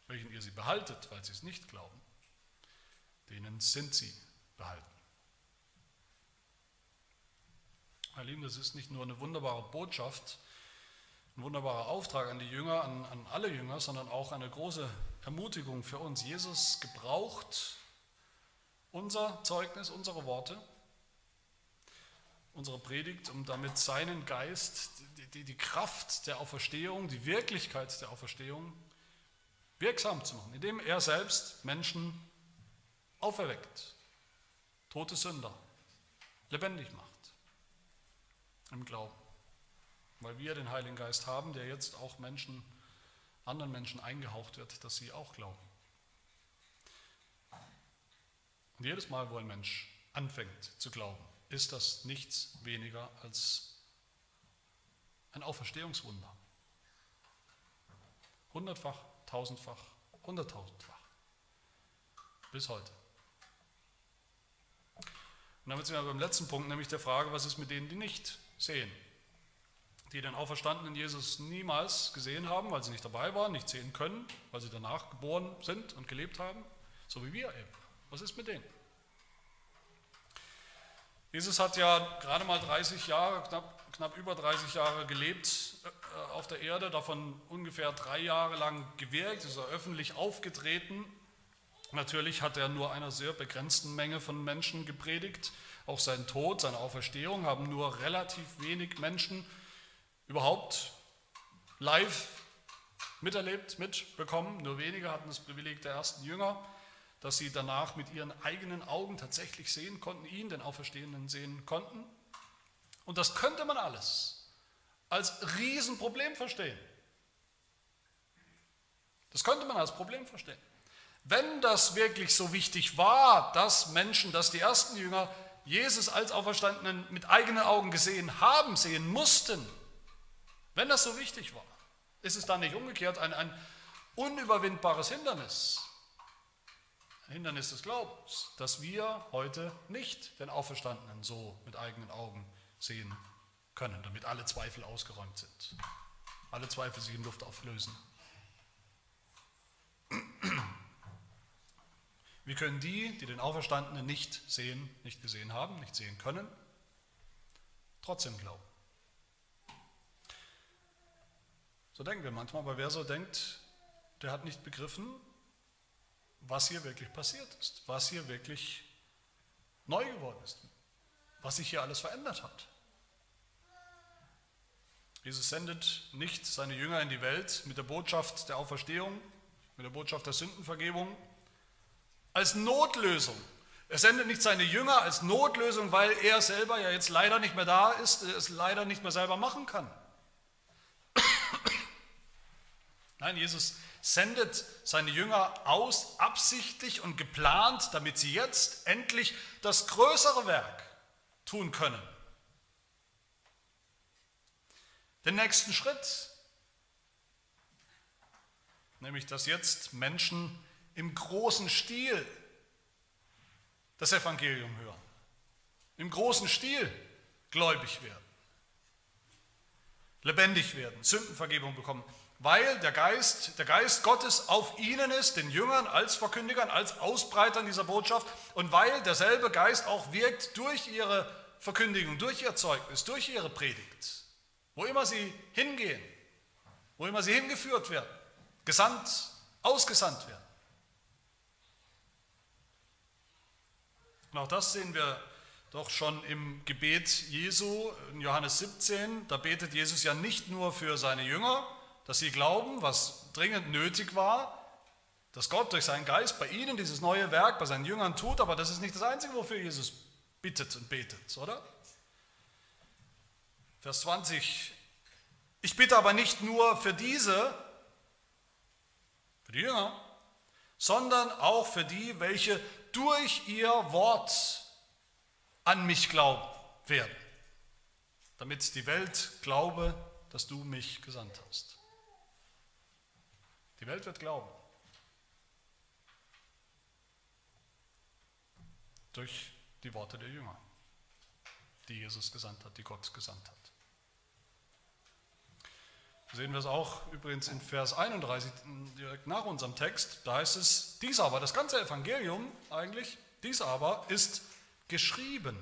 [SPEAKER 1] Welchen ihr sie behaltet, weil sie es nicht glauben, denen sind sie behalten. Meine Lieben, das ist nicht nur eine wunderbare Botschaft, ein wunderbarer Auftrag an die Jünger, an, an alle Jünger, sondern auch eine große Ermutigung für uns. Jesus gebraucht unser Zeugnis, unsere Worte, unsere Predigt, um damit seinen Geist, die, die Kraft der Auferstehung, die Wirklichkeit der Auferstehung wirksam zu machen, indem er selbst Menschen auferweckt, tote Sünder lebendig macht im Glauben. Weil wir den Heiligen Geist haben, der jetzt auch Menschen, anderen Menschen eingehaucht wird, dass sie auch glauben. Und jedes Mal, wo ein Mensch anfängt zu glauben, ist das nichts weniger als ein Auferstehungswunder. Hundertfach, tausendfach, hunderttausendfach. Bis heute. Und damit sind wir beim letzten Punkt, nämlich der Frage, was ist mit denen, die nicht sehen, die den auferstandenen Jesus niemals gesehen haben, weil sie nicht dabei waren, nicht sehen können, weil sie danach geboren sind und gelebt haben, so wie wir eben. Was ist mit denen? Jesus hat ja gerade mal 30 Jahre, knapp, knapp über 30 Jahre gelebt äh, auf der Erde, davon ungefähr drei Jahre lang gewirkt, ist er öffentlich aufgetreten. Natürlich hat er nur einer sehr begrenzten Menge von Menschen gepredigt. Auch sein Tod, seine Auferstehung haben nur relativ wenig Menschen überhaupt live miterlebt, mitbekommen. Nur wenige hatten das Privileg der ersten Jünger, dass sie danach mit ihren eigenen Augen tatsächlich sehen konnten, ihn, den Auferstehenden, sehen konnten. Und das könnte man alles als Riesenproblem verstehen. Das könnte man als Problem verstehen. Wenn das wirklich so wichtig war, dass Menschen, dass die ersten Jünger Jesus als Auferstandenen mit eigenen Augen gesehen haben, sehen mussten, wenn das so wichtig war, ist es dann nicht umgekehrt ein, ein unüberwindbares Hindernis, ein Hindernis des Glaubens, dass wir heute nicht den Auferstandenen so mit eigenen Augen sehen können, damit alle Zweifel ausgeräumt sind, alle Zweifel sich in Luft auflösen. Wie können die, die den Auferstandenen nicht sehen, nicht gesehen haben, nicht sehen können, trotzdem glauben? So denken wir manchmal, aber wer so denkt, der hat nicht begriffen, was hier wirklich passiert ist, was hier wirklich neu geworden ist, was sich hier alles verändert hat. Jesus sendet nicht seine Jünger in die Welt mit der Botschaft der Auferstehung, mit der Botschaft der Sündenvergebung, als Notlösung. Er sendet nicht seine Jünger als Notlösung, weil er selber ja jetzt leider nicht mehr da ist, es leider nicht mehr selber machen kann. Nein, Jesus sendet seine Jünger aus, absichtlich und geplant, damit sie jetzt endlich das größere Werk tun können. Den nächsten Schritt, nämlich dass jetzt Menschen im großen Stil das Evangelium hören, im großen Stil gläubig werden, lebendig werden, Sündenvergebung bekommen, weil der Geist, der Geist Gottes auf ihnen ist, den Jüngern als Verkündigern, als Ausbreitern dieser Botschaft und weil derselbe Geist auch wirkt durch ihre Verkündigung, durch ihr Zeugnis, durch ihre Predigt, wo immer sie hingehen, wo immer sie hingeführt werden, gesandt, ausgesandt werden. Und auch das sehen wir doch schon im Gebet Jesu in Johannes 17. Da betet Jesus ja nicht nur für seine Jünger, dass sie glauben, was dringend nötig war, dass Gott durch seinen Geist bei ihnen dieses neue Werk bei seinen Jüngern tut, aber das ist nicht das Einzige, wofür Jesus bittet und betet, oder? Vers 20. Ich bitte aber nicht nur für diese, für die Jünger, sondern auch für die, welche durch ihr Wort an mich glauben werden, damit die Welt glaube, dass du mich gesandt hast. Die Welt wird glauben. Durch die Worte der Jünger, die Jesus gesandt hat, die Gott gesandt hat. Sehen wir es auch übrigens in Vers 31, direkt nach unserem Text. Da heißt es, dies aber, das ganze Evangelium eigentlich, dies aber ist geschrieben,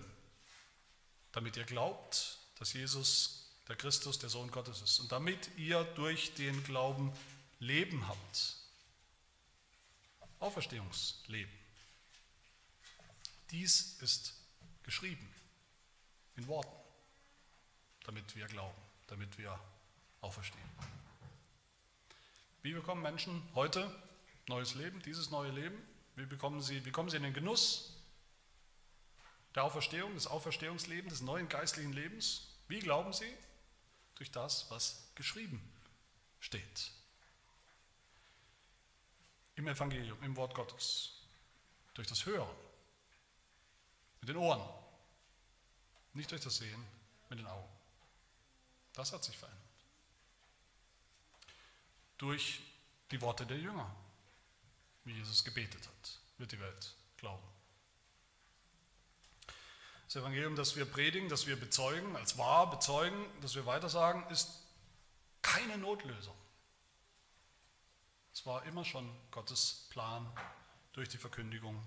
[SPEAKER 1] damit ihr glaubt, dass Jesus der Christus, der Sohn Gottes ist und damit ihr durch den Glauben Leben habt. Auferstehungsleben. Dies ist geschrieben in Worten, damit wir glauben, damit wir auferstehen. Wie bekommen Menschen heute neues Leben, dieses neue Leben? Wie, bekommen sie, wie kommen sie in den Genuss der Auferstehung, des Auferstehungslebens, des neuen geistlichen Lebens? Wie glauben sie? Durch das, was geschrieben steht. Im Evangelium, im Wort Gottes. Durch das Hören. Mit den Ohren. Nicht durch das Sehen, mit den Augen. Das hat sich verändert. Durch die Worte der Jünger, wie Jesus gebetet hat, wird die Welt glauben. Das Evangelium, das wir predigen, das wir bezeugen, als wahr bezeugen, das wir weitersagen, ist keine Notlösung. Es war immer schon Gottes Plan durch die Verkündigung,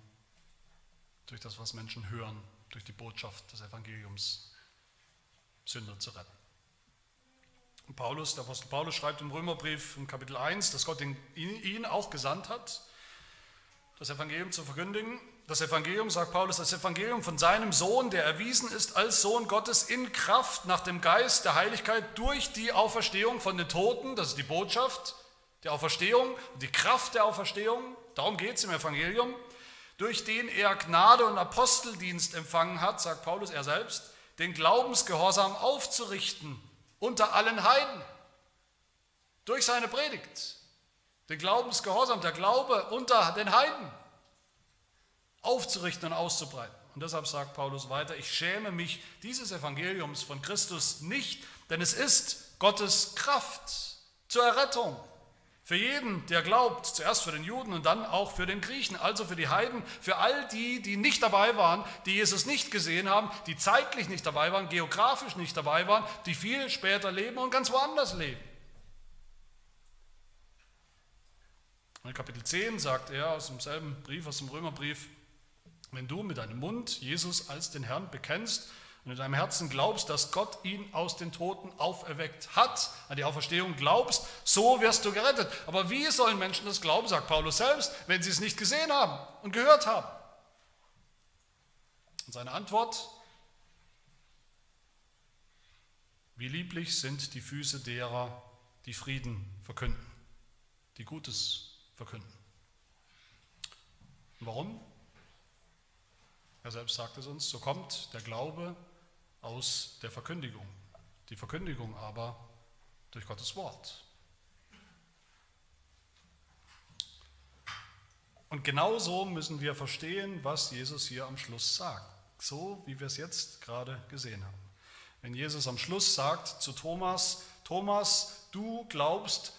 [SPEAKER 1] durch das, was Menschen hören, durch die Botschaft des Evangeliums, Sünder zu retten. Paulus, der Apostel Paulus schreibt im Römerbrief im Kapitel 1, dass Gott ihn auch gesandt hat, das Evangelium zu verkündigen. Das Evangelium, sagt Paulus, das Evangelium von seinem Sohn, der erwiesen ist als Sohn Gottes in Kraft nach dem Geist der Heiligkeit durch die Auferstehung von den Toten, das ist die Botschaft der Auferstehung, die Kraft der Auferstehung, darum geht es im Evangelium, durch den er Gnade und Aposteldienst empfangen hat, sagt Paulus er selbst, den Glaubensgehorsam aufzurichten unter allen Heiden. Durch seine Predigt. Den Glaubensgehorsam, der Glaube unter den Heiden aufzurichten und auszubreiten. Und deshalb sagt Paulus weiter, ich schäme mich dieses Evangeliums von Christus nicht, denn es ist Gottes Kraft zur Errettung für jeden, der glaubt, zuerst für den Juden und dann auch für den Griechen, also für die Heiden, für all die, die nicht dabei waren, die Jesus nicht gesehen haben, die zeitlich nicht dabei waren, geografisch nicht dabei waren, die viel später leben und ganz woanders leben. In Kapitel 10 sagt er aus demselben Brief, aus dem Römerbrief, wenn du mit deinem Mund Jesus als den Herrn bekennst und in deinem Herzen glaubst, dass Gott ihn aus den Toten auferweckt hat, an die Auferstehung glaubst, so wirst du gerettet. Aber wie sollen Menschen das glauben, sagt Paulus selbst, wenn sie es nicht gesehen haben und gehört haben? Und seine Antwort, wie lieblich sind die Füße derer, die Frieden verkünden, die Gutes verkünden. Warum? Er selbst sagt es uns, so kommt der Glaube aus der Verkündigung. Die Verkündigung aber durch Gottes Wort. Und genau so müssen wir verstehen, was Jesus hier am Schluss sagt. So wie wir es jetzt gerade gesehen haben. Wenn Jesus am Schluss sagt zu Thomas, Thomas, du glaubst,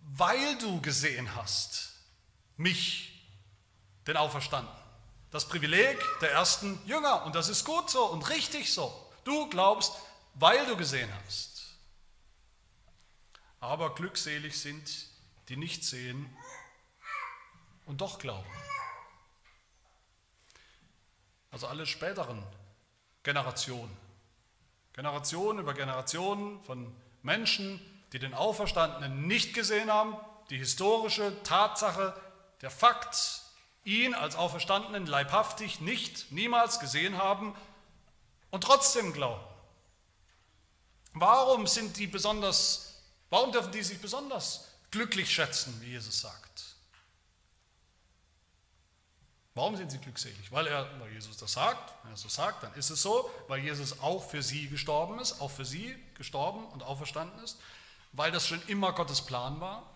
[SPEAKER 1] weil du gesehen hast, mich, den Auferstanden. Das Privileg der ersten Jünger. Und das ist gut so und richtig so. Du glaubst, weil du gesehen hast. Aber glückselig sind, die nicht sehen und doch glauben. Also alle späteren Generationen. Generationen über Generationen von Menschen, die den Auferstandenen nicht gesehen haben, die historische Tatsache, der Fakt, ihn als Auferstandenen leibhaftig nicht, niemals gesehen haben und trotzdem glauben. Warum sind die besonders, warum dürfen die sich besonders glücklich schätzen, wie Jesus sagt? Warum sind sie glückselig? Weil, er, weil Jesus das sagt. Wenn er so sagt, dann ist es so. Weil Jesus auch für sie gestorben ist, auch für sie gestorben und auferstanden ist. Weil das schon immer Gottes Plan war.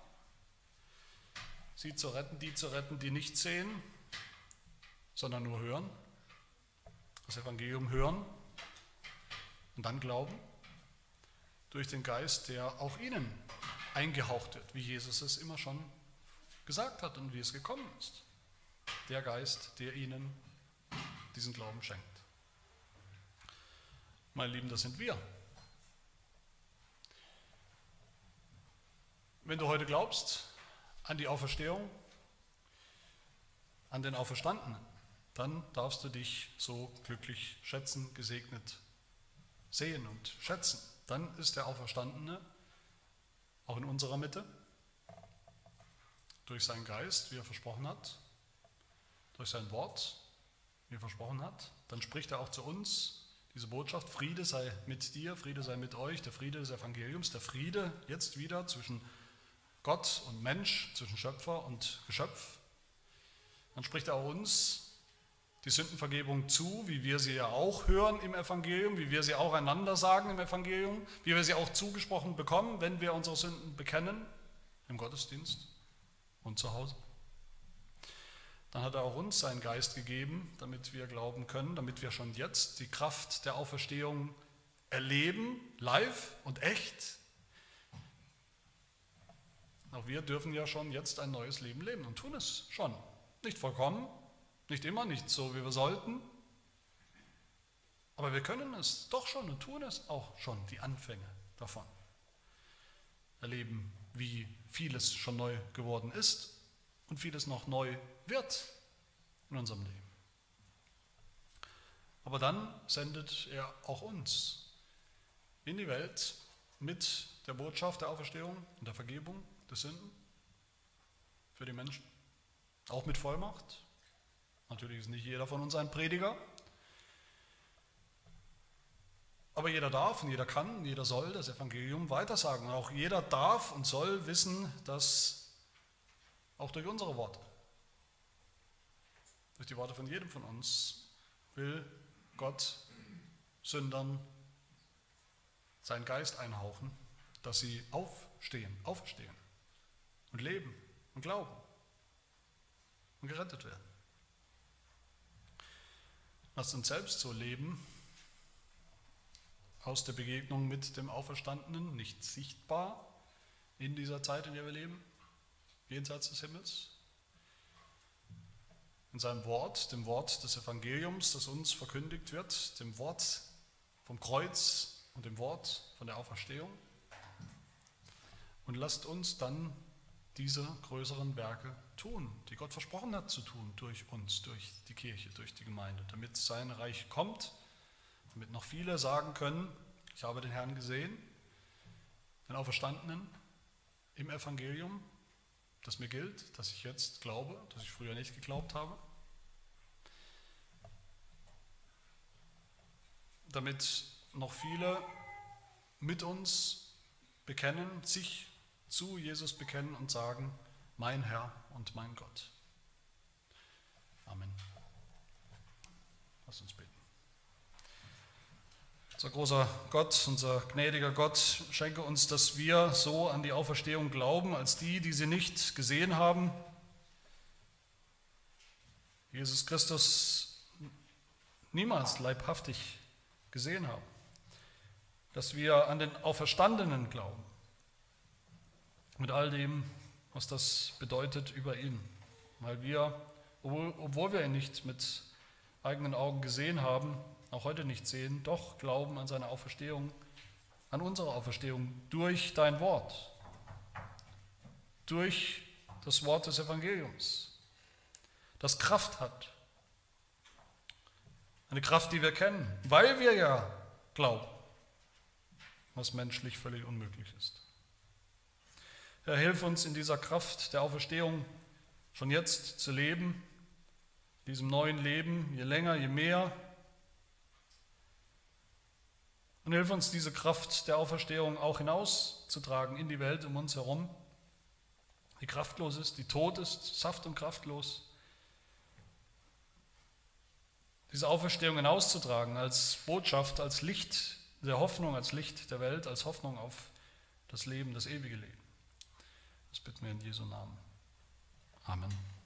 [SPEAKER 1] Sie zu retten, die zu retten, die nicht sehen, sondern nur hören, das Evangelium hören und dann glauben, durch den Geist, der auch ihnen eingehaucht wird, wie Jesus es immer schon gesagt hat und wie es gekommen ist. Der Geist, der ihnen diesen Glauben schenkt. Meine Lieben, das sind wir. Wenn du heute glaubst an die Auferstehung, an den Auferstandenen, dann darfst du dich so glücklich schätzen, gesegnet sehen und schätzen. Dann ist der Auferstandene auch in unserer Mitte, durch seinen Geist, wie er versprochen hat, durch sein Wort, wie er versprochen hat. Dann spricht er auch zu uns diese Botschaft, Friede sei mit dir, Friede sei mit euch, der Friede des Evangeliums, der Friede jetzt wieder zwischen Gott und Mensch, zwischen Schöpfer und Geschöpf. Dann spricht er uns die Sündenvergebung zu, wie wir sie ja auch hören im Evangelium, wie wir sie auch einander sagen im Evangelium, wie wir sie auch zugesprochen bekommen, wenn wir unsere Sünden bekennen im Gottesdienst und zu Hause. Dann hat er auch uns seinen Geist gegeben, damit wir glauben können, damit wir schon jetzt die Kraft der Auferstehung erleben, live und echt auch wir dürfen ja schon jetzt ein neues Leben leben und tun es schon. Nicht vollkommen, nicht immer, nicht so, wie wir sollten. Aber wir können es doch schon und tun es auch schon, die Anfänge davon. Erleben, wie vieles schon neu geworden ist und vieles noch neu wird in unserem Leben. Aber dann sendet er auch uns in die Welt mit der Botschaft der Auferstehung und der Vergebung der Sünden für die Menschen. Auch mit Vollmacht. Natürlich ist nicht jeder von uns ein Prediger. Aber jeder darf und jeder kann und jeder soll das Evangelium weitersagen. Und auch jeder darf und soll wissen, dass auch durch unsere Worte, durch die Worte von jedem von uns, will Gott Sündern seinen Geist einhauchen, dass sie aufstehen, auferstehen und leben und glauben und gerettet werden. Lasst uns selbst so leben, aus der Begegnung mit dem Auferstandenen, nicht sichtbar in dieser Zeit, in der wir leben, jenseits des Himmels, in seinem Wort, dem Wort des Evangeliums, das uns verkündigt wird, dem Wort vom Kreuz und dem Wort von der Auferstehung. Und lasst uns dann diese größeren Werke tun, die Gott versprochen hat zu tun durch uns, durch die Kirche, durch die Gemeinde, damit sein Reich kommt, damit noch viele sagen können, ich habe den Herrn gesehen, den Auferstandenen im Evangelium, das mir gilt, dass ich jetzt glaube, dass ich früher nicht geglaubt habe. Damit noch viele mit uns bekennen, sich zu Jesus bekennen und sagen, mein Herr und mein Gott. Amen. Lass uns beten. Unser großer Gott, unser gnädiger Gott, schenke uns, dass wir so an die Auferstehung glauben, als die, die sie nicht gesehen haben. Jesus Christus niemals leibhaftig gesehen haben. Dass wir an den Auferstandenen glauben mit all dem, was das bedeutet über ihn. Weil wir, obwohl wir ihn nicht mit eigenen Augen gesehen haben, auch heute nicht sehen, doch glauben an seine Auferstehung, an unsere Auferstehung durch dein Wort, durch das Wort des Evangeliums, das Kraft hat. Eine Kraft, die wir kennen, weil wir ja glauben, was menschlich völlig unmöglich ist. Herr, hilf uns in dieser Kraft der Auferstehung schon jetzt zu leben, diesem neuen Leben, je länger, je mehr. Und hilf uns, diese Kraft der Auferstehung auch hinauszutragen in die Welt um uns herum, die kraftlos ist, die tot ist, saft- und kraftlos. Diese Auferstehung hinauszutragen als Botschaft, als Licht der Hoffnung, als Licht der Welt, als Hoffnung auf das Leben, das ewige Leben. Das bitten wir in Jesu Namen. Amen.